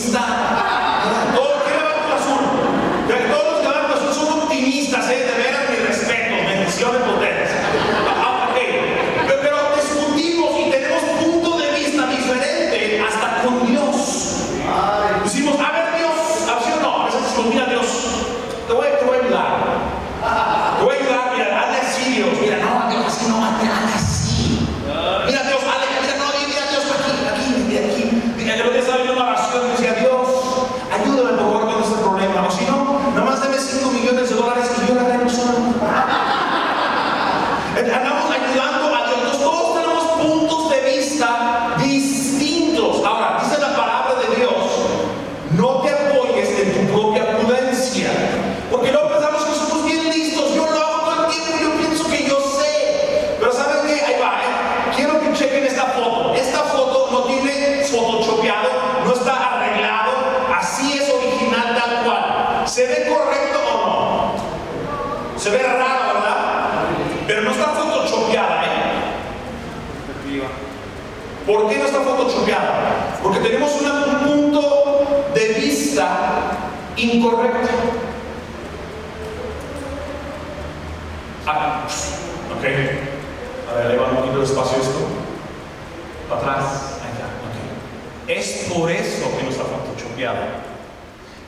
optimista. Todos los que van al Cruz Azul, de todos los que van al Cruz Azul son optimistas, ¿eh? De veras, mi respeto, bendiciones por ustedes. Ah, ok. Pero, pero discutimos y tenemos punto de vista diferente hasta con Dios. Decimos, a ver Dios, ¿así o no? A veces decimos, mira Dios, te voy, te voy a ayudar. Te voy a ayudar, mira, hazle así Dios. Mira, no, Dios, así no, hazle hazle así. Mira Dios, hazle, mira, no, mira Dios, aquí, aquí, mira, aquí. Mira, yo estaba viendo una oración y decía, Dios, ayúdame por favor con este problema. O si no, nomás dame 5 millones de dólares y yo la arreglo solo. Andamos ayudando a Dios. Entonces, todos tenemos puntos de vista distintos. Ahora, dice la palabra de Dios, no te apoyes en tu propia prudencia. Porque luego pensamos que somos bien listos. Yo lo hago todo el tiempo, yo pienso que yo sé. Pero ¿saben qué? Ahí va, ¿eh? Quiero que chequen esta foto. Esta foto no tiene photoshopeado, no está arreglado. Así es original tal cual. ¿Se ve correcto o no? Se ve raro, ¿verdad? Pero no está photoshopeada, ¿eh? ¿Por qué no está photoshopeada? Porque tenemos una- un punto de vista incorrecto. Ah, ok. A ver, le va un poquito despacio esto. Para atrás. Ahí está. ok. Es por eso que no está photoshopeada.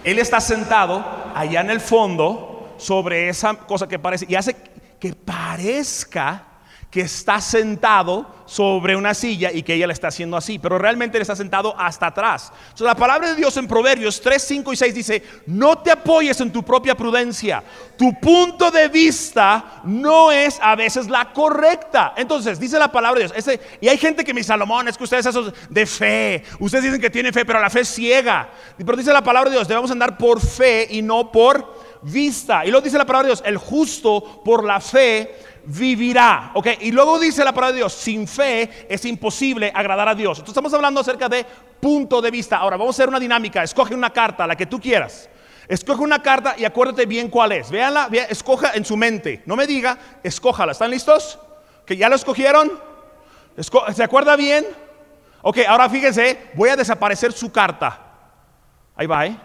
Él está sentado allá en el fondo sobre esa cosa que parece y hace que parezca que está sentado sobre una silla y que ella le está haciendo así, pero realmente él está sentado hasta atrás. Entonces, la palabra de Dios en Proverbios 3, 5 y 6 dice, no te apoyes en tu propia prudencia, tu punto de vista no es a veces la correcta. Entonces, dice la palabra de Dios, y hay gente que me Salomón, es que ustedes esos de fe, ustedes dicen que tienen fe, pero la fe es ciega. Pero dice la palabra de Dios, debemos andar por fe y no por vista. Y luego dice la palabra de Dios, el justo por la fe vivirá. ¿Ok? Y luego dice la palabra de Dios, sin fe es imposible agradar a Dios. Entonces estamos hablando acerca de punto de vista. Ahora vamos a hacer una dinámica. Escoge una carta, la que tú quieras. Escoge una carta y acuérdate bien cuál es. Véanla, escoja en su mente. No me diga, escójala. ¿Están listos? ¿Que ya lo escogieron? Esco- ¿Se acuerda bien? Ok, ahora fíjense, voy a desaparecer su carta. Ahí va, ¿eh?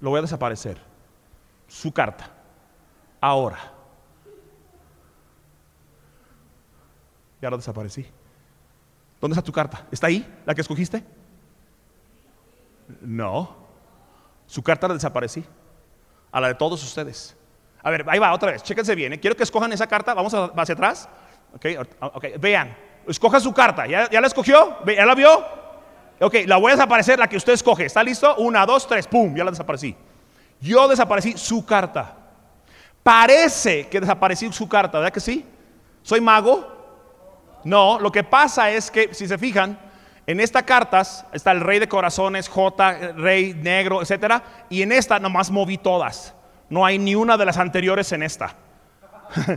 Lo voy a desaparecer. Su carta. Ahora. Ya lo desaparecí. ¿Dónde está tu carta? ¿Está ahí? ¿La que escogiste? No. Su carta la desaparecí. A la de todos ustedes. A ver, ahí va otra vez. Chéquense bien. ¿eh? Quiero que escojan esa carta. Vamos hacia atrás. Ok, ok. Vean. Escoja su carta. ¿Ya, ya la escogió? ¿Ya la vio? Ok, la voy a desaparecer, la que usted escoge. ¿Está listo? Una, dos, tres. ¡Pum! Ya la desaparecí. Yo desaparecí su carta. Parece que desaparecí su carta, ¿verdad que sí? ¿Soy mago? No, lo que pasa es que, si se fijan, en esta cartas está el rey de corazones, J, rey negro, etcétera, y en esta nomás moví todas. No hay ni una de las anteriores en esta.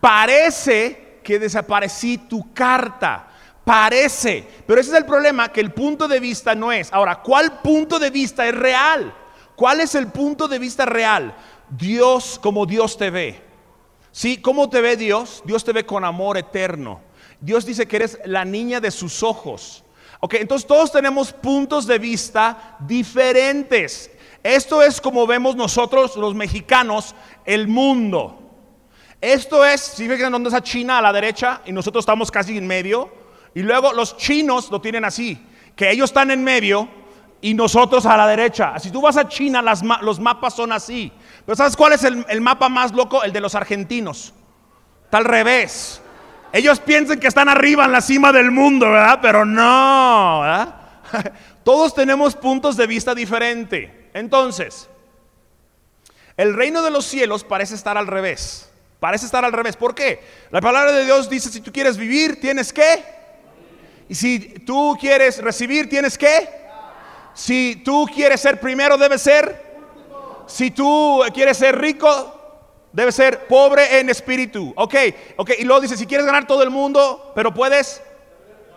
Parece que desaparecí tu carta. Parece. Pero ese es el problema, que el punto de vista no es. Ahora, ¿cuál punto de vista es real? ¿Cuál es el punto de vista real? Dios como Dios te ve. ¿Sí? ¿Cómo te ve Dios? Dios te ve con amor eterno. Dios dice que eres la niña de sus ojos. Ok, entonces todos tenemos puntos de vista diferentes. Esto es como vemos nosotros los mexicanos el mundo. Esto es, si fijan dónde está China a la derecha y nosotros estamos casi en medio. Y luego los chinos lo tienen así, que ellos están en medio y nosotros a la derecha. Si tú vas a China, los mapas son así. Pero ¿sabes cuál es el, mapa más loco? El de los argentinos. Está al revés. Ellos piensan que están arriba en la cima del mundo, ¿verdad? Pero no, ¿verdad? Todos tenemos puntos de vista diferentes. Entonces, el reino de los cielos parece estar al revés. Parece estar al revés. ¿Por qué? La palabra de Dios dice, si tú quieres vivir, tienes que. Y si tú quieres recibir, tienes que. Si tú quieres ser primero, debes ser. Si tú quieres ser rico, debes ser pobre en espíritu. Ok, ok. Y luego dice, si quieres ganar todo el mundo, pero puedes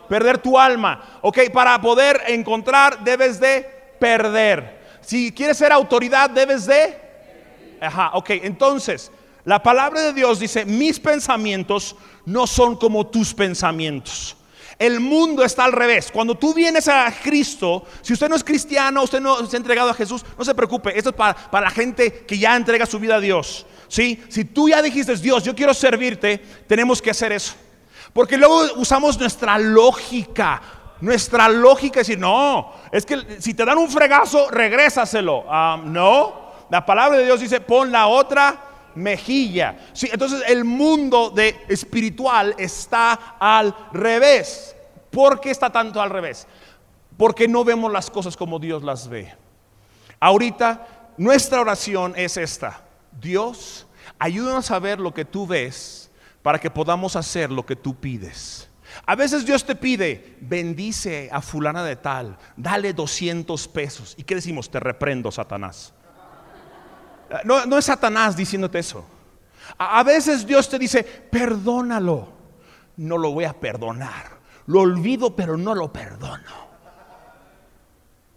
perder tu alma. Ok, para poder encontrar, debes de perder. Si quieres ser autoridad, debes de Ajá, ok, entonces, la palabra de Dios dice, mis pensamientos no son como tus pensamientos. El mundo está al revés. Cuando tú vienes a Cristo, si usted no es cristiano, usted no se ha entregado a Jesús, no se preocupe. Esto es para, la gente que ya entrega su vida a Dios. ¿sí? Si tú ya dijiste, Dios, yo quiero servirte, tenemos que hacer eso. Porque luego usamos nuestra lógica. Nuestra lógica es decir, no, es que si te dan un fregazo, regrésaselo. No, la palabra de Dios dice, pon la otra mejilla. Sí, entonces el mundo de espiritual está al revés. ¿Por qué está tanto al revés? Porque no vemos las cosas como Dios las ve. Ahorita nuestra oración es esta. Dios, ayúdanos a ver lo que tú ves para que podamos hacer lo que tú pides. A veces Dios te pide, bendice a fulana de tal, dale 200 pesos. ¿Y qué decimos? Te reprendo, Satanás. No, es Satanás diciéndote eso. A, veces Dios te dice, perdónalo. No lo voy a perdonar. Lo olvido, pero no lo perdono.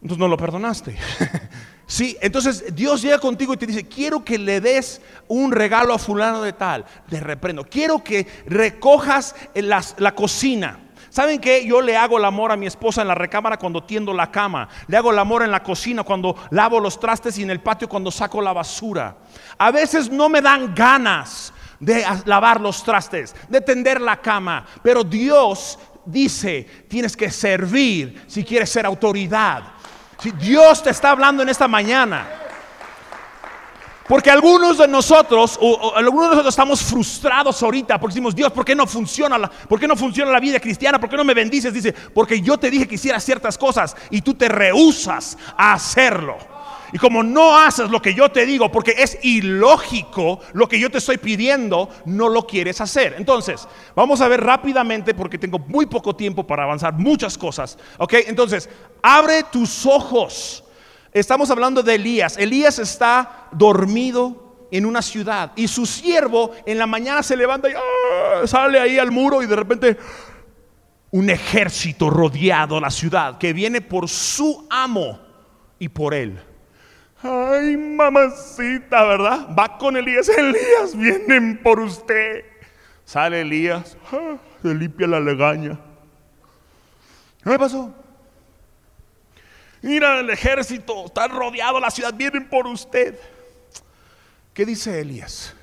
Entonces no lo perdonaste. sí, entonces Dios llega contigo y te dice, quiero que le des un regalo a fulano de tal. Le reprendo. Quiero que recojas la cocina. ¿Saben qué? Yo le hago el amor a mi esposa en la recámara cuando tiendo la cama. Le hago el amor en la cocina cuando lavo los trastes y en el patio cuando saco la basura. A veces no me dan ganas de lavar los trastes, de tender la cama. Pero Dios dice, tienes que servir si quieres ser autoridad. Si Dios te está hablando en esta mañana. Porque algunos de nosotros, o, algunos de nosotros estamos frustrados ahorita porque decimos, Dios, ¿por qué no funciona la, por qué no funciona la vida cristiana? ¿Por qué no me bendices? Dice, porque yo te dije que hicieras ciertas cosas y tú te rehusas a hacerlo. Y como no haces lo que yo te digo, porque es ilógico lo que yo te estoy pidiendo, no lo quieres hacer. Entonces, vamos a ver rápidamente, porque tengo muy poco tiempo para avanzar muchas cosas. Ok, entonces, abre tus ojos Estamos hablando de Elías. Elías está dormido en una ciudad y su siervo en la mañana se levanta y ¡ah! sale ahí al muro y de repente un ejército rodeado la ciudad que viene por su amo y por él. Ay, mamacita, ¿verdad? Va con Elías. Elías, vienen por usted. Sale Elías, ¡ah! se limpia la legaña. ¿Qué pasó? Mira el ejército, está rodeado la ciudad, vienen por usted. ¿Qué dice Elías?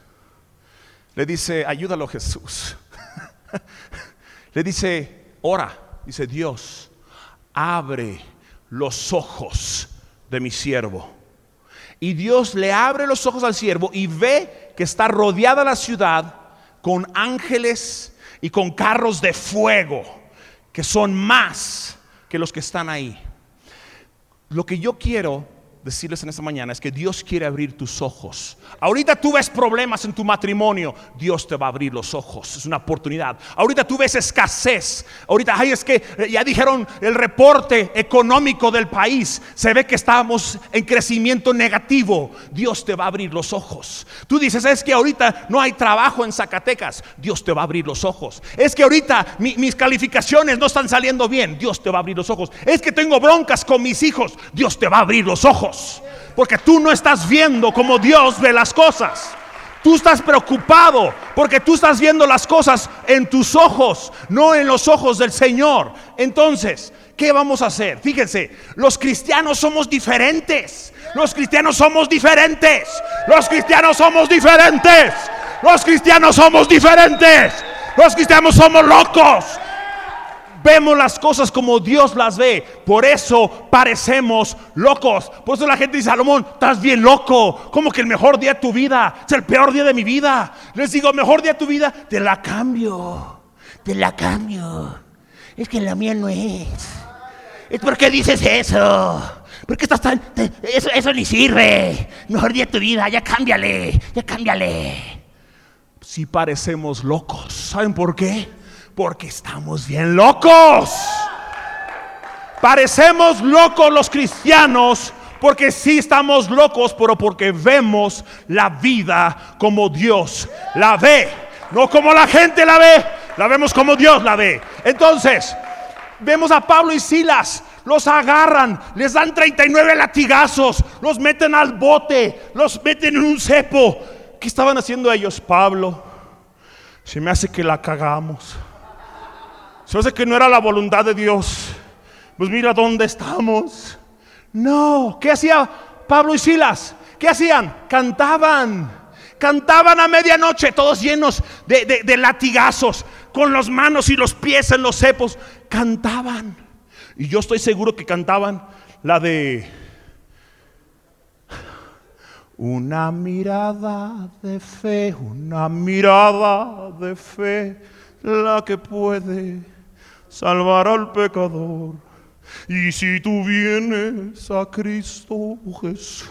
Le dice, ayúdalo Jesús. Le dice, ora, dice Dios, abre los ojos de mi siervo. Y Dios le abre los ojos al siervo y ve que está rodeada la ciudad con ángeles y con carros de fuego, que son más que los que están ahí. Lo que yo quiero decirles en esta mañana es que Dios quiere abrir tus ojos. Ahorita tú ves problemas en tu matrimonio, Dios te va a abrir los ojos. Es una oportunidad. Ahorita tú ves escasez. Ahorita, ay, es que eh, ya dijeron el reporte económico del país. Se ve que estamos en crecimiento negativo. Dios te va a abrir los ojos. Tú dices, es que ahorita no hay trabajo en Zacatecas. Dios te va a abrir los ojos. Es que ahorita mis calificaciones no están saliendo bien. Dios te va a abrir los ojos. Es que tengo broncas con mis hijos. Dios te va a abrir los ojos. Porque tú no estás viendo como Dios ve las cosas. Tú estás preocupado porque tú estás viendo las cosas en tus ojos, no en los ojos del Señor. Entonces, ¿qué vamos a hacer? Fíjense, los cristianos somos diferentes. Los cristianos somos diferentes. Los cristianos somos diferentes. Los cristianos somos diferentes. Los cristianos somos locos. Vemos las cosas como Dios las ve. Por eso parecemos locos. Por eso la gente dice, Salomón, estás bien loco. Como que el mejor día de tu vida es el peor día de mi vida. Les digo, mejor día de tu vida, te la cambio. Te la cambio. Es que la mía no es. ¿Es por qué dices eso? ¿Por qué estás tan.? Eso, eso ni sirve. Mejor día de tu vida, ya cámbiale. Ya cámbiale. Si parecemos locos. ¿Saben por qué? Porque estamos bien locos. Parecemos locos los cristianos porque sí estamos locos, pero porque vemos la vida como Dios la ve. No como la gente la ve, la vemos como Dios la ve. Entonces, vemos a Pablo y Silas, los agarran, les dan 39 latigazos, los meten al bote, los meten en un cepo. ¿Qué estaban haciendo ellos? Pablo, se me hace que la cagamos. Se hace que no era la voluntad de Dios. Pues mira dónde estamos. No, ¿qué hacía Pablo y Silas? ¿Qué hacían? Cantaban. Cantaban a medianoche, todos llenos de, latigazos, con las manos y los pies en los cepos. Cantaban. Y yo estoy seguro que cantaban la de una mirada de fe, una mirada de fe, la que puede salvar al pecador. Y si tú vienes a Cristo Jesús,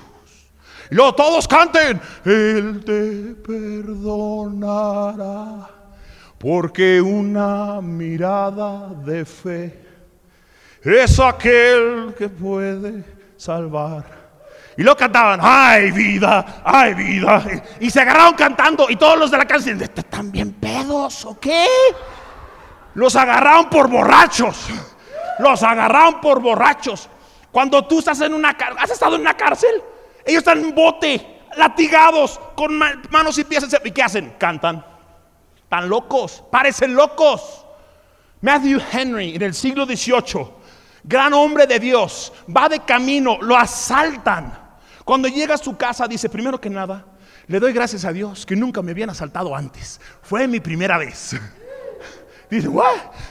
y luego todos canten, Él te perdonará, porque una mirada de fe es aquel que puede salvar. Y lo cantaban, ay vida, ay vida. Y se agarraron cantando y todos los de la canción, ¿están bien pedos o qué? Los agarraron por borrachos. Los agarraron por borrachos. Cuando tú estás en una cárcel, ¿has estado en una cárcel? Ellos están en bote, latigados, con manos y pies. ¿Y qué hacen? Cantan. Están locos, parecen locos. Matthew Henry en el siglo XVIII, gran hombre de Dios, va de camino, lo asaltan. Cuando llega a su casa dice, primero que nada, le doy gracias a Dios que nunca me habían asaltado antes. Fue mi primera vez. Dice,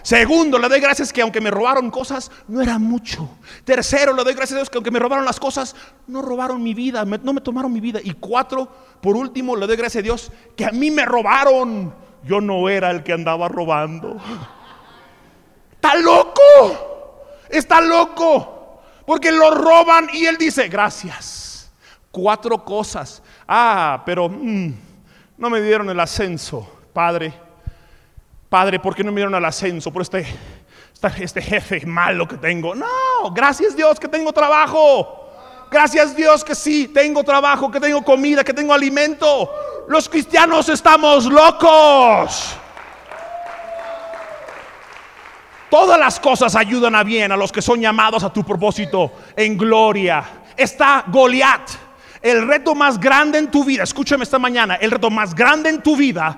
Segundo, le doy gracias que aunque me robaron cosas, no era mucho. Tercero, le doy gracias a Dios que aunque me robaron las cosas, no robaron mi vida, no me tomaron mi vida. Y cuatro, por último, le doy gracias a Dios que a mí me robaron. Yo no era el que andaba robando. Está loco. Está loco. Porque lo roban y él dice, gracias. Cuatro cosas. Ah, pero mm, no me dieron el ascenso, Padre Padre, ¿por qué no me dieron al ascenso por este, este jefe malo que tengo? No, gracias Dios que tengo trabajo. Gracias Dios que sí, tengo trabajo, que tengo comida, que tengo alimento. Los cristianos estamos locos. Todas las cosas ayudan a bien a los que son llamados a tu propósito en gloria. Está Goliat. El reto más grande en tu vida, escúchame esta mañana, el reto más grande en tu vida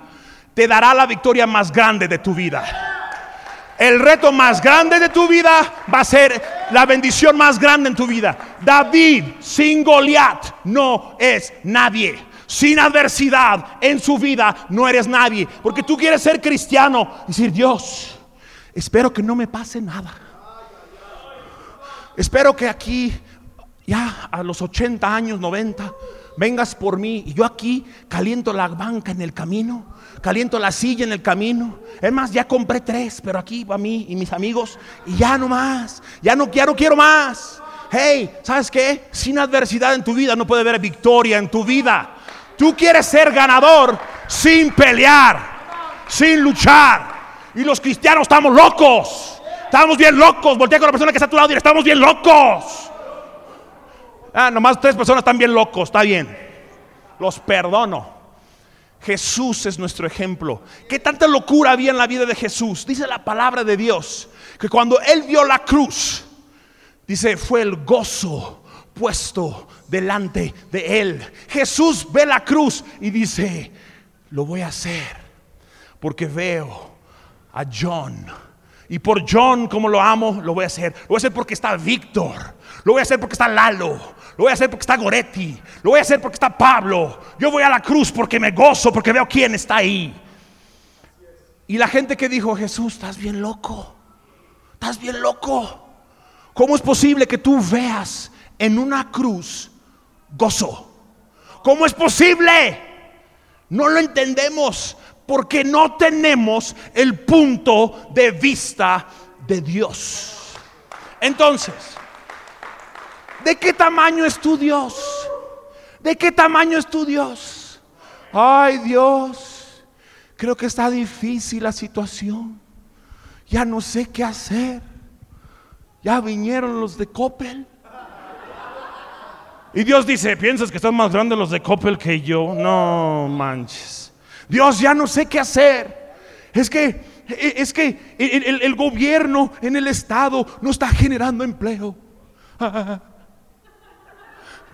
te dará la victoria más grande de tu vida. El reto más grande de tu vida va a ser la bendición más grande en tu vida. David sin Goliat no es nadie. Sin adversidad en su vida no eres nadie. Porque tú quieres ser cristiano. Decir, Dios, espero que no me pase nada. Espero que aquí, ya a los 80 años, 90, vengas por mí y yo aquí caliento la banca en el camino caliento la silla en el camino. Es más, ya compré tres, pero aquí para mí y mis amigos. Y ya no más. Ya no, quiero quiero más. Hey, ¿sabes qué? Sin adversidad en tu vida no puede haber victoria en tu vida. Tú quieres ser ganador sin pelear, sin luchar. Y los cristianos estamos locos. Estamos bien locos. Voltea con la persona que está a tu lado y estamos bien locos. Ah, nomás tres personas están bien locos. Está bien. Los perdono. Jesús es nuestro ejemplo. ¿Qué tanta locura había en la vida de Jesús? Dice la palabra de Dios que cuando Él vio la cruz, dice, fue el gozo puesto delante de Él. Jesús ve la cruz y dice, lo voy a hacer porque veo a John. Y por John, como lo amo, lo voy a hacer. Lo voy a hacer porque está Víctor. Lo voy a hacer porque está Lalo. Lo voy a hacer porque está Goretti. Lo voy a hacer porque está Pablo. Yo voy a la cruz porque me gozo, porque veo quién está ahí. Y la gente que dijo, Jesús, estás bien loco. estás bien loco. ¿Cómo es posible que tú veas en una cruz gozo? ¿Cómo es posible? No lo entendemos porque no tenemos el punto de vista de Dios. Entonces, ¿de qué tamaño es tu Dios? ¿De qué tamaño es tu Dios? Ay Dios, creo que está difícil la situación. Ya no sé qué hacer. Ya vinieron los de Coppel. Y Dios dice, ¿piensas que están más grandes los de Coppel que yo? No manches. Dios, ya no sé qué hacer. Es que, es que el, el gobierno en el estado no está generando empleo.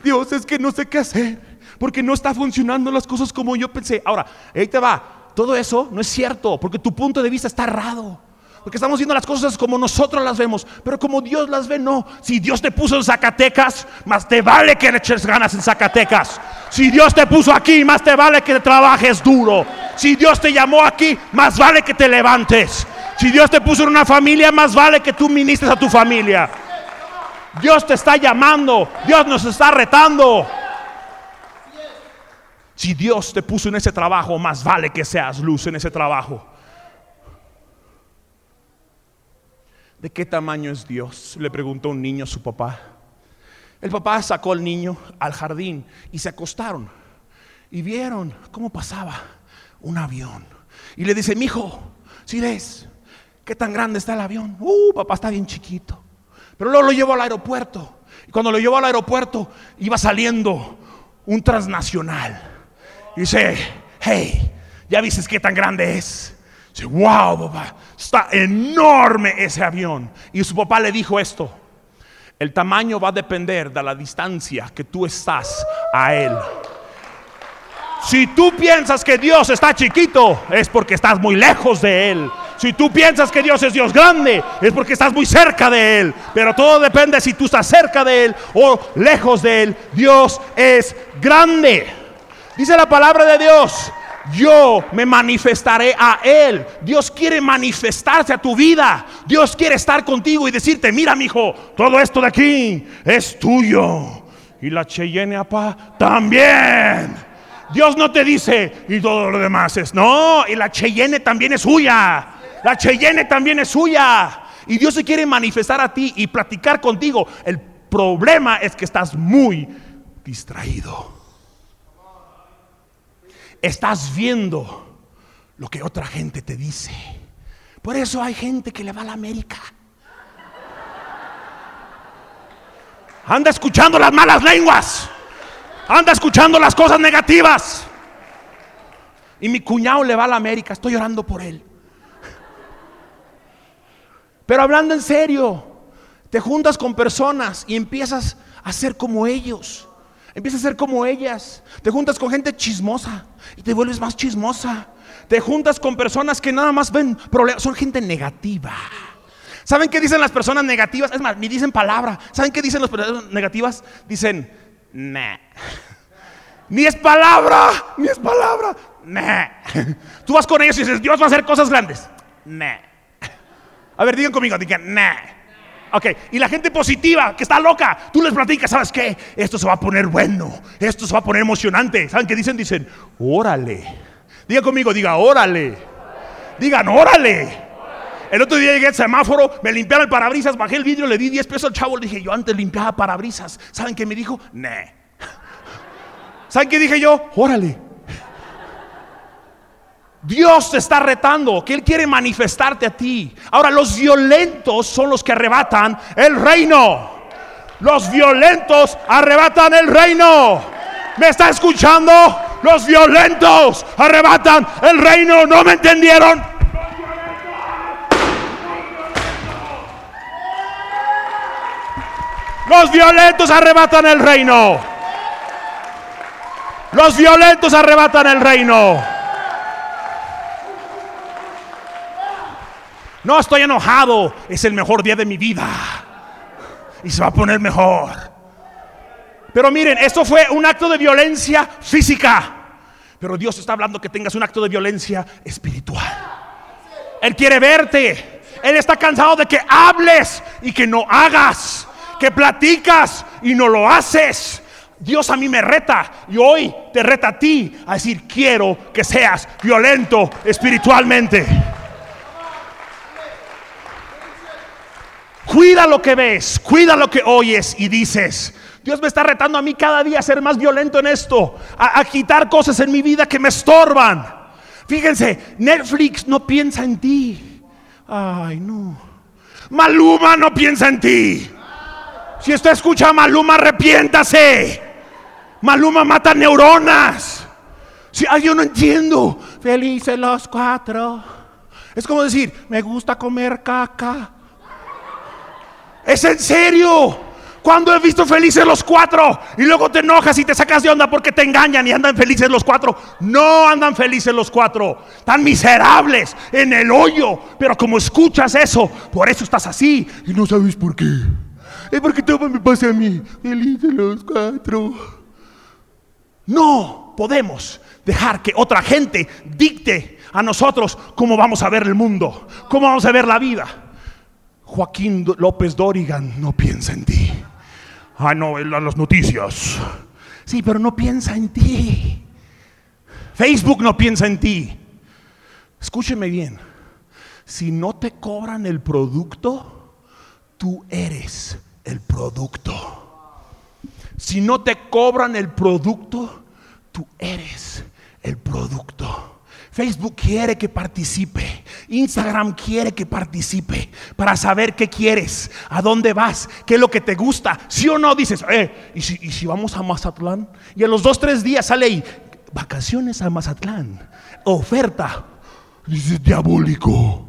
Dios, es que no sé qué hacer. Porque no está funcionando las cosas como yo pensé. Ahora, ahí te va. Todo eso no es cierto. Porque tu punto de vista está errado. Porque estamos viendo las cosas como nosotros las vemos, pero como Dios las ve, no. Si Dios te puso en Zacatecas, más te vale que le ganas en Zacatecas. Si Dios te puso aquí, más te vale que trabajes duro. Si Dios te llamó aquí, más vale que te levantes. Si Dios te puso en una familia, más vale que tú ministres a tu familia. Dios te está llamando, Dios nos está retando. Si Dios te puso en ese trabajo, más vale que seas luz en ese trabajo. ¿De qué tamaño es Dios? Le preguntó un niño a su papá. El papá sacó al niño al jardín y se acostaron y vieron cómo pasaba un avión. Y le dice, mi hijo, si ves, ¿qué tan grande está el avión? Uh, papá está bien chiquito. Pero luego lo llevó al aeropuerto. Y cuando lo llevó al aeropuerto, iba saliendo un transnacional. Y dice, hey, ¿ya viste qué tan grande es? Dice, wow, papá, está enorme ese avión. Y su papá le dijo esto, el tamaño va a depender de la distancia que tú estás a él. Si tú piensas que Dios está chiquito, es porque estás muy lejos de Él. Si tú piensas que Dios es Dios grande, es porque estás muy cerca de Él. Pero todo depende si tú estás cerca de Él o lejos de Él. Dios es grande. Dice la palabra de Dios yo me manifestaré a Él. Dios quiere manifestarse a tu vida. Dios quiere estar contigo y decirte, mira, mi hijo, todo esto de aquí es tuyo. Y la Cheyenne apa también. Dios no te dice, y todo lo demás es, no, y la Cheyenne también es suya. La Cheyenne también es suya. Y Dios se quiere manifestar a ti y platicar contigo. El problema es que estás muy distraído estás viendo lo que otra gente te dice. Por eso hay gente que le va a la América. Anda escuchando las malas lenguas. Anda escuchando las cosas negativas. Y mi cuñado le va a la América. Estoy orando por él. Pero hablando en serio, te juntas con personas y empiezas a ser como ellos. Empiezas a ser como ellas. Te juntas con gente chismosa y te vuelves más chismosa. Te juntas con personas que nada más ven problemas. Son gente negativa. ¿Saben qué dicen las personas negativas? Es más, ni dicen palabra. ¿Saben qué dicen las personas negativas? Dicen, nah. Ni es palabra, ni es palabra. Nah. Tú vas con ellos y dices, Dios va a hacer cosas grandes. Nah. A ver, digan conmigo, digan, nah. Ok, y la gente positiva que está loca, tú les platicas, ¿sabes qué? Esto se va a poner bueno, esto se va a poner emocionante. ¿Saben qué dicen? Dicen, órale. Diga conmigo, diga, órale. Digan, órale. El otro día llegué al semáforo, me limpiaron el parabrisas, bajé el vidrio, le di 10 pesos al chavo, le dije, yo antes limpiaba parabrisas. ¿Saben qué me dijo? Nah. ¿Saben qué dije yo? Órale. Dios te está retando, que Él quiere manifestarte a ti. Ahora, los violentos son los que arrebatan el reino. Los violentos arrebatan el reino. ¿Me está escuchando? Los violentos arrebatan el reino. ¿No me entendieron? Los violentos arrebatan el reino. Los violentos arrebatan el reino. No estoy enojado, es el mejor día de mi vida. Y se va a poner mejor. Pero miren, esto fue un acto de violencia física. Pero Dios está hablando que tengas un acto de violencia espiritual. Él quiere verte. Él está cansado de que hables y que no hagas, que platicas y no lo haces. Dios a mí me reta y hoy te reta a ti a decir, quiero que seas violento espiritualmente. Cuida lo que ves, cuida lo que oyes y dices. Dios me está retando a mí cada día a ser más violento en esto, a, quitar cosas en mi vida que me estorban. Fíjense, Netflix no piensa en ti. Ay, no. Maluma no piensa en ti. Si usted escucha a Maluma, arrepiéntase. Maluma mata neuronas. Si ay, yo no entiendo. Felices los cuatro. Es como decir, me gusta comer caca. Es en serio. Cuando he visto felices los cuatro y luego te enojas y te sacas de onda porque te engañan y andan felices los cuatro. No andan felices los cuatro. Tan miserables en el hoyo. Pero como escuchas eso, por eso estás así y no sabes por qué. Es porque todo me pasa a mí. Felices los cuatro. No podemos dejar que otra gente dicte a nosotros cómo vamos a ver el mundo, cómo vamos a ver la vida. Joaquín López Dorigan no piensa en ti. Ah, no, en las noticias. Sí, pero no piensa en ti. Facebook no piensa en ti. Escúcheme bien. Si no te cobran el producto, tú eres el producto. Si no te cobran el producto, tú eres el producto. Facebook quiere que participe. Instagram quiere que participe para saber qué quieres, a dónde vas, qué es lo que te gusta. Si o no dices, eh, ¿y si, si vamos a Mazatlán? Y a los dos, tres días sale ahí, vacaciones a Mazatlán, oferta. Dices, diabólico.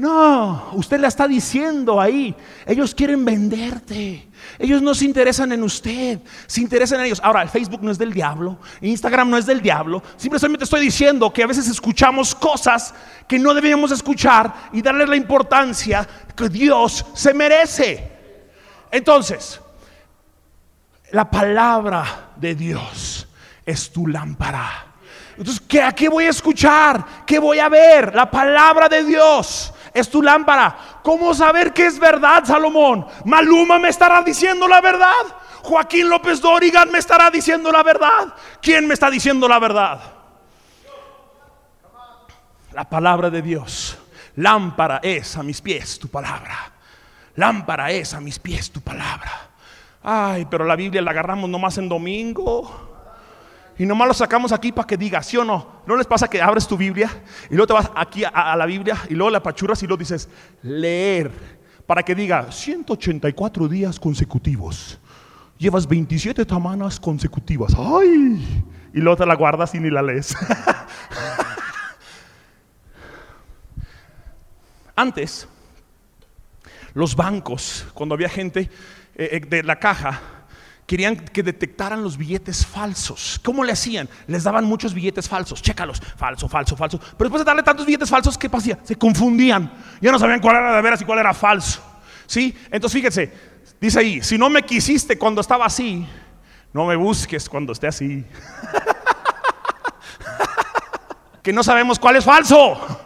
No, usted le está diciendo ahí. Ellos quieren venderte. Ellos no se interesan en usted, se interesan en ellos. Ahora, el Facebook no es del diablo, Instagram no es del diablo. Simplemente estoy diciendo que a veces escuchamos cosas que no deberíamos escuchar y darle la importancia que Dios se merece. Entonces, la palabra de Dios es tu lámpara. Entonces, ¿qué, ¿a qué voy a escuchar? ¿Qué voy a ver? La palabra de Dios es tu lámpara. ¿Cómo saber que es verdad, Salomón? Maluma me estará diciendo la verdad. Joaquín López Dorigan me estará diciendo la verdad. ¿Quién me está diciendo la verdad? La palabra de Dios. Lámpara es a mis pies tu palabra. Lámpara es a mis pies tu palabra. Ay, pero la Biblia la agarramos nomás en domingo. Y nomás lo sacamos aquí para que diga, ¿sí o no? ¿No les pasa que abres tu Biblia y luego te vas aquí a, la Biblia y luego la pachurras y luego dices, leer, para que diga 184 días consecutivos? Llevas 27 semanas consecutivas. ¡Ay! Y luego te la guardas y ni la lees. Antes, los bancos, cuando había gente eh, eh, de la caja, querían que detectaran los billetes falsos. ¿Cómo le hacían? Les daban muchos billetes falsos. Chécalos, falso, falso, falso. Pero después de darle tantos billetes falsos, ¿qué pasía? Se confundían. Ya no sabían cuál era de veras y cuál era falso. ¿Sí? Entonces fíjense, dice ahí, si no me quisiste cuando estaba así, no me busques cuando esté así. que no sabemos cuál es falso.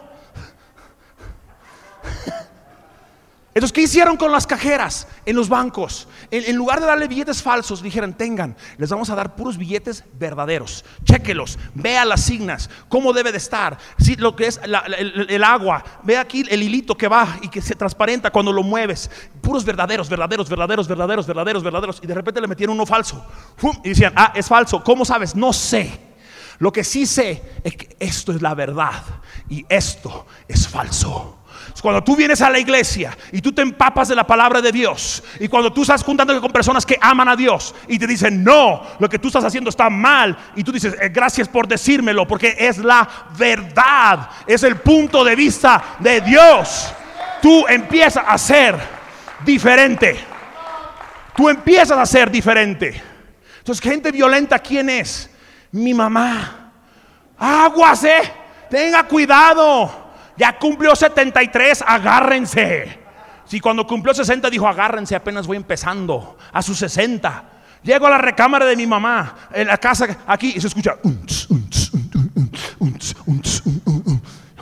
Entonces, ¿qué hicieron con las cajeras en los bancos? En, lugar de darle billetes falsos, dijeron, tengan, les vamos a dar puros billetes verdaderos. Chéquelos, vea las signas, cómo debe de estar, sí, lo que es el, agua, ve aquí el hilito que va y que se transparenta cuando lo mueves. Puros verdaderos, verdaderos, verdaderos, verdaderos, verdaderos, verdaderos. Y de repente le metieron uno falso. Y decían, ah, es falso. ¿Cómo sabes? No sé. Lo que sí sé es que esto es la verdad y esto es falso. Cuando tú vienes a la iglesia y tú te empapas de la palabra de Dios y cuando tú estás juntándote con personas que aman a Dios y te dicen, no, lo que tú estás haciendo está mal y tú dices, eh, gracias por decírmelo porque es la verdad, es el punto de vista de Dios. Tú empiezas a ser diferente. Tú empiezas a ser diferente. Entonces, gente violenta, ¿quién es? Mi mamá. Aguas, eh. Tenga cuidado. Ya cumplió 73, agárrense. Si cuando cumplió 60 dijo, agárrense, apenas voy empezando. A sus 60. Llego a la recámara de mi mamá, en la casa aquí, y se escucha.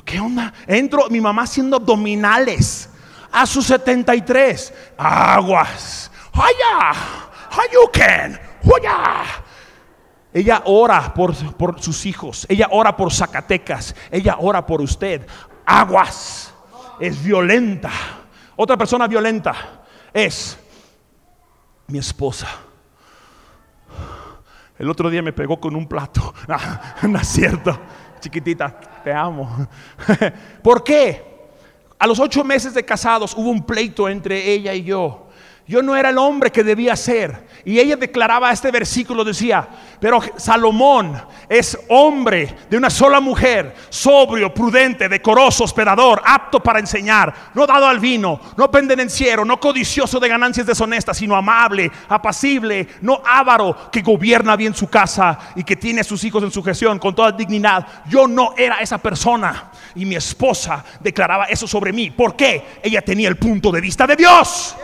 ¿Qué onda? Entro, mi mamá haciendo abdominales a sus 73. Aguas. ¡Haya! ¡Hayuken! ¡Huya! Ella ora por, por sus hijos. Ella ora por Zacatecas. Ella ora por usted. Aguas. Es violenta. Otra persona violenta es mi esposa. El otro día me pegó con un plato. No, es cierto. Chiquitita, te amo. ¿Por qué? A los ocho meses de casados hubo un pleito entre ella y yo. Yo no era el hombre que debía ser. Y ella declaraba este versículo, decía, pero Salomón es hombre de una sola mujer, sobrio, prudente, decoroso, hospedador, apto para enseñar, no dado al vino, no pendenciero, no codicioso de ganancias deshonestas, sino amable, apacible, no avaro, que gobierna bien su casa y que tiene a sus hijos en su gestión con toda dignidad. Yo no era esa persona. Y mi esposa declaraba eso sobre mí. ¿Por qué? Ella tenía el punto de vista de Dios.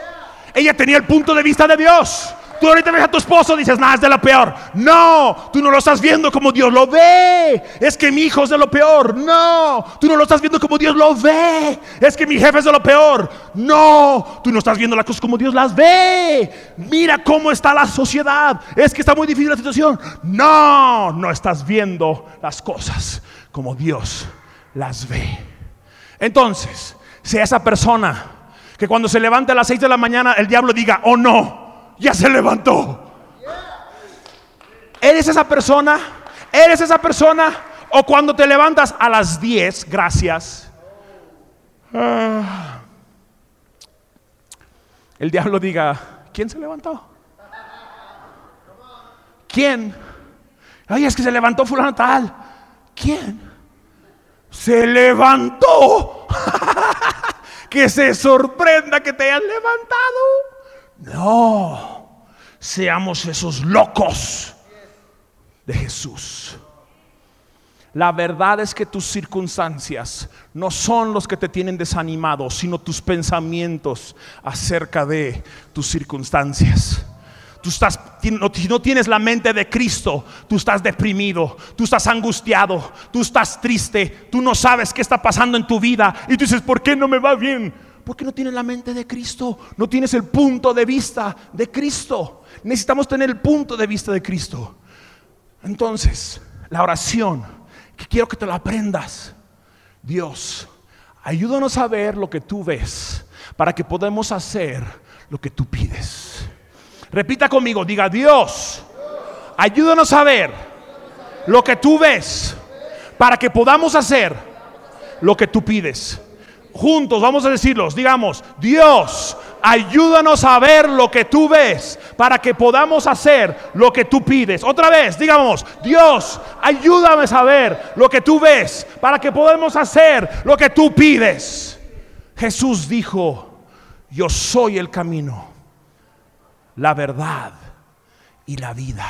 Ella tenía el punto de vista de Dios. Tú ahorita ves a tu esposo y dices, nada, es de lo peor. No, tú no lo estás viendo como Dios lo ve. Es que mi hijo es de lo peor. No, tú no lo estás viendo como Dios lo ve. Es que mi jefe es de lo peor. No, tú no estás viendo las cosas como Dios las ve. Mira cómo está la sociedad. Es que está muy difícil la situación. No, no estás viendo las cosas como Dios las ve. Entonces, si esa persona que cuando se levante a las 6 de la mañana el diablo diga, oh no, ya se levantó. ¿Eres esa persona? ¿Eres esa persona? O cuando te levantas a las 10, gracias. Ah, el diablo diga, ¿quién se levantó? ¿Quién? Ay, es que se levantó fulano tal. ¿Quién? Se levantó. Que se sorprenda que te hayan levantado. No, seamos esos locos de Jesús. La verdad es que tus circunstancias no son los que te tienen desanimado, sino tus pensamientos acerca de tus circunstancias. Tú estás, no tienes la mente de Cristo, tú estás deprimido, tú estás angustiado, tú estás triste, tú no sabes qué está pasando en tu vida y tú dices, ¿por qué no me va bien? Porque no tienes la mente de Cristo, no tienes el punto de vista de Cristo. Necesitamos tener el punto de vista de Cristo. Entonces, la oración, que quiero que te la aprendas. Dios, ayúdanos a ver lo que tú ves para que podamos hacer lo que tú pides. Repita conmigo, diga Dios, ayúdanos a ver lo que tú ves para que podamos hacer lo que tú pides. Juntos vamos a decirlos, digamos, Dios, ayúdanos a ver lo que tú ves para que podamos hacer lo que tú pides. Otra vez, digamos, Dios, ayúdame a ver lo que tú ves para que podamos hacer lo que tú pides. Jesús dijo, yo soy el camino la verdad y la vida.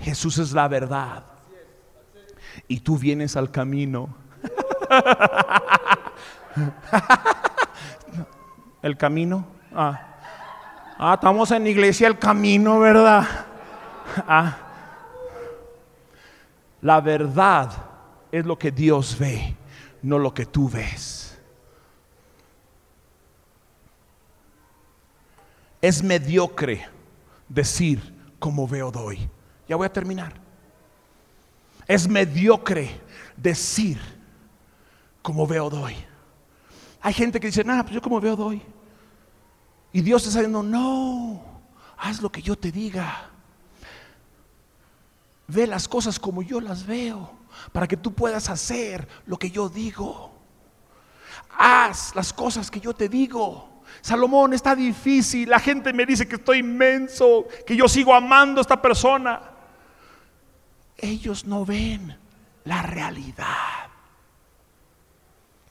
Jesús es la verdad. Y tú vienes al camino. ¿El camino? Ah. ah, estamos en iglesia el camino, ¿verdad? Ah. La verdad es lo que Dios ve, no lo que tú ves. Es mediocre decir como veo doy. Ya voy a terminar. Es mediocre decir como veo doy. Hay gente que dice, nada, pues yo como veo doy. Y Dios está diciendo, no, haz lo que yo te diga. Ve las cosas como yo las veo, para que tú puedas hacer lo que yo digo. Haz las cosas que yo te digo. Salomón, está difícil. La gente me dice que estoy inmenso, que yo sigo amando a esta persona. Ellos no ven la realidad.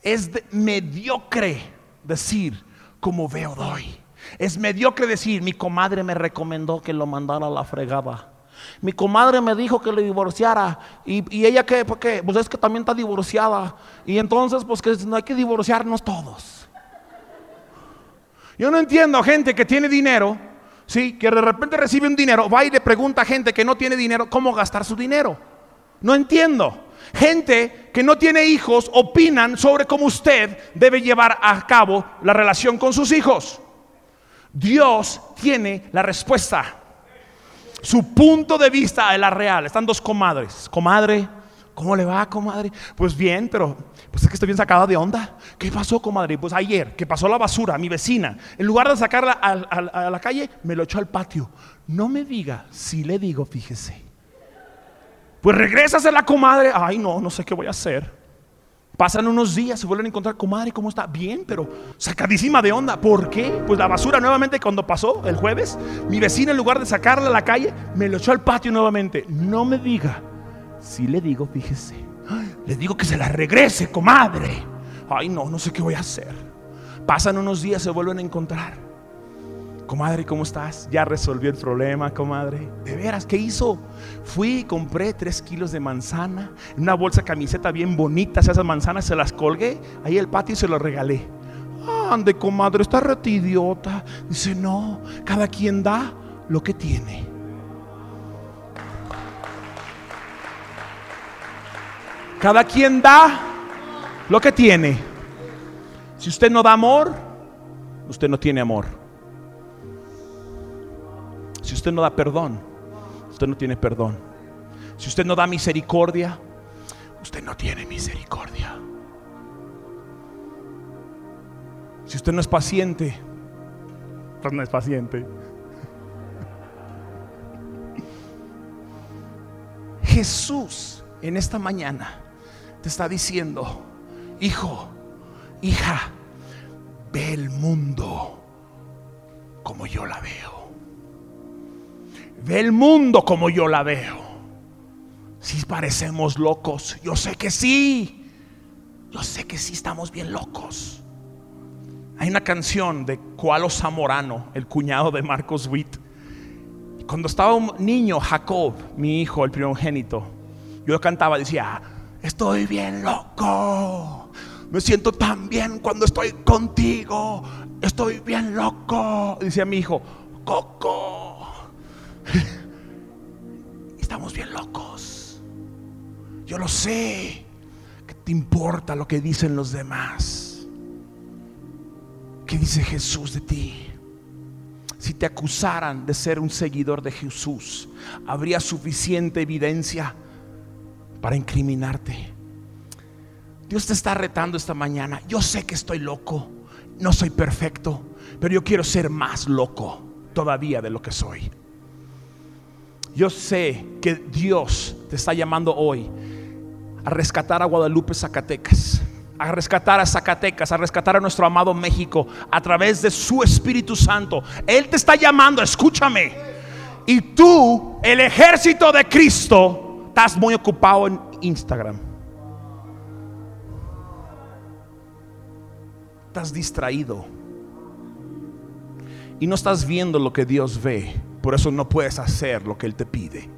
Es mediocre decir como veo doy. Es mediocre decir, mi comadre me recomendó que lo mandara a la fregada. Mi comadre me dijo que le divorciara. Y, ella que, ¿por qué? Pues es que también está divorciada. Y entonces, pues que no hay que divorciarnos todos. Yo no entiendo gente que tiene dinero, ¿sí? que de repente recibe un dinero, va y le pregunta a gente que no tiene dinero cómo gastar su dinero. No entiendo. Gente que no tiene hijos opinan sobre cómo usted debe llevar a cabo la relación con sus hijos. Dios tiene la respuesta. Su punto de vista es la real. Están dos comadres. Comadre, ¿cómo le va, comadre? Pues bien, pero pues es que estoy bien sacada de onda. ¿Qué pasó, comadre? Pues ayer, que pasó la basura, mi vecina, en lugar de sacarla a, la calle, me lo echó al patio. No me diga, si le digo, fíjese. Pues regresas a la comadre. Ay, no, no sé qué voy a hacer. Pasan unos días, se vuelven a encontrar, comadre, ¿cómo está? Bien, pero sacadísima de onda. ¿Por qué? Pues la basura nuevamente cuando pasó el jueves, mi vecina en lugar de sacarla a la calle, me lo echó al patio nuevamente. No me diga. Si le digo, fíjese. Le digo que se la regrese, comadre. Ay, no, no sé qué voy a hacer. Pasan unos días, se vuelven a encontrar. Comadre, ¿cómo estás? Ya resolvió el problema, comadre. ¿De veras qué hizo? Fui compré tres kilos de manzana, una bolsa camiseta bien bonita. Esas manzanas se las colgué ahí el patio y se lo regalé. Ande, comadre, está reti idiota. Dice, no, cada quien da lo que tiene. Cada quien da lo que tiene. Si usted no da amor, usted no tiene amor. Si usted no da perdón, usted no tiene perdón. Si usted no da misericordia, usted no tiene misericordia. Si usted no es paciente, pues no es paciente. Jesús en esta mañana te está diciendo, hijo, hija, ve el mundo como yo la veo. Ve el mundo como yo la veo. Si parecemos locos, yo sé que sí. Yo sé que sí estamos bien locos. Hay una canción de Cualo Zamorano, el cuñado de Marcos Witt. Cuando estaba un niño, Jacob, mi hijo, el primogénito, yo cantaba, decía, estoy bien loco. Me siento tan bien cuando estoy contigo. Estoy bien loco. Decía mi hijo, Coco. Estamos bien locos. Yo lo sé. ¿Qué te importa lo que dicen los demás? ¿Qué dice Jesús de ti? Si te acusaran de ser un seguidor de Jesús, habría suficiente evidencia para incriminarte. Dios te está retando esta mañana. Yo sé que estoy loco, no soy perfecto, pero yo quiero ser más loco todavía de lo que soy. Yo sé que Dios te está llamando hoy a rescatar a Guadalupe, Zacatecas, a rescatar a Zacatecas, a rescatar a nuestro amado México a través de su Espíritu Santo. Él te está llamando, escúchame. Y tú, el ejército de Cristo, estás muy ocupado en Instagram. Estás distraído. Y no estás viendo lo que Dios ve. Por eso no puedes hacer lo que Él te pide.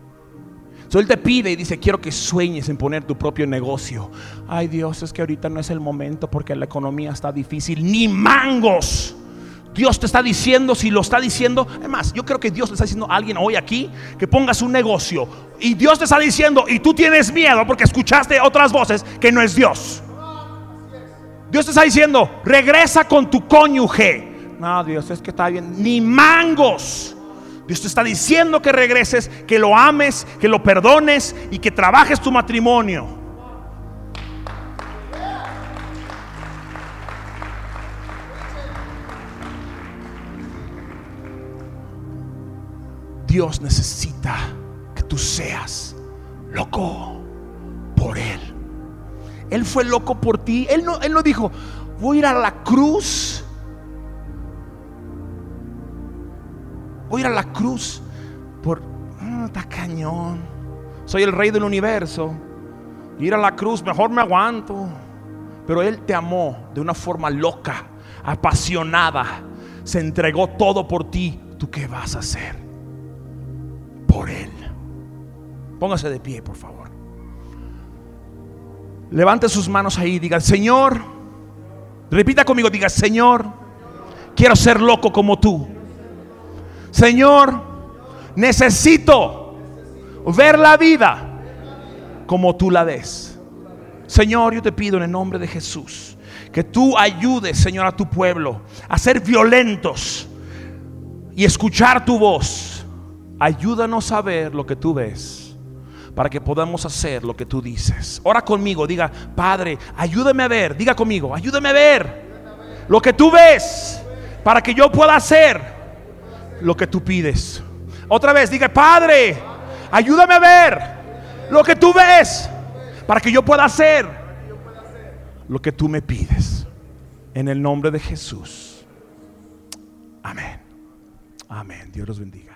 So, él te pide y dice, quiero que sueñes en poner tu propio negocio. Ay Dios, es que ahorita no es el momento porque la economía está difícil. Ni mangos. Dios te está diciendo, si lo está diciendo, además, yo creo que Dios le está diciendo a alguien hoy aquí que pongas un negocio. Y Dios te está diciendo, y tú tienes miedo porque escuchaste otras voces que no es Dios. Dios te está diciendo, regresa con tu cónyuge. No, Dios, es que está bien. Ni mangos. Dios te está diciendo que regreses, que lo ames, que lo perdones y que trabajes tu matrimonio. Dios necesita que tú seas loco por Él. Él fue loco por ti. Él no, él no dijo, voy a ir a la cruz. Voy a ir a la cruz por... "Ah, está cañón. Soy el rey del universo. Ir a la cruz, mejor me aguanto. Pero Él te amó de una forma loca, apasionada. Se entregó todo por ti. ¿Tú qué vas a hacer? Póngase de pie, por favor. Levante sus manos ahí y diga, Señor, repita conmigo, diga, Señor, quiero ser loco como tú. Señor, necesito ver la vida como tú la ves. Señor, yo te pido en el nombre de Jesús que tú ayudes, Señor, a tu pueblo a ser violentos y escuchar tu voz. Ayúdanos a ver lo que tú ves para que podamos hacer lo que tú dices. Ora conmigo, diga, Padre, ayúdame a ver, diga conmigo, ayúdame a ver lo que tú ves para que yo pueda hacer lo que tú pides. Otra vez, diga, Padre, ayúdame a ver lo que tú ves para que yo pueda hacer lo que tú me pides. En el nombre de Jesús. Amén. Amén. Dios los bendiga.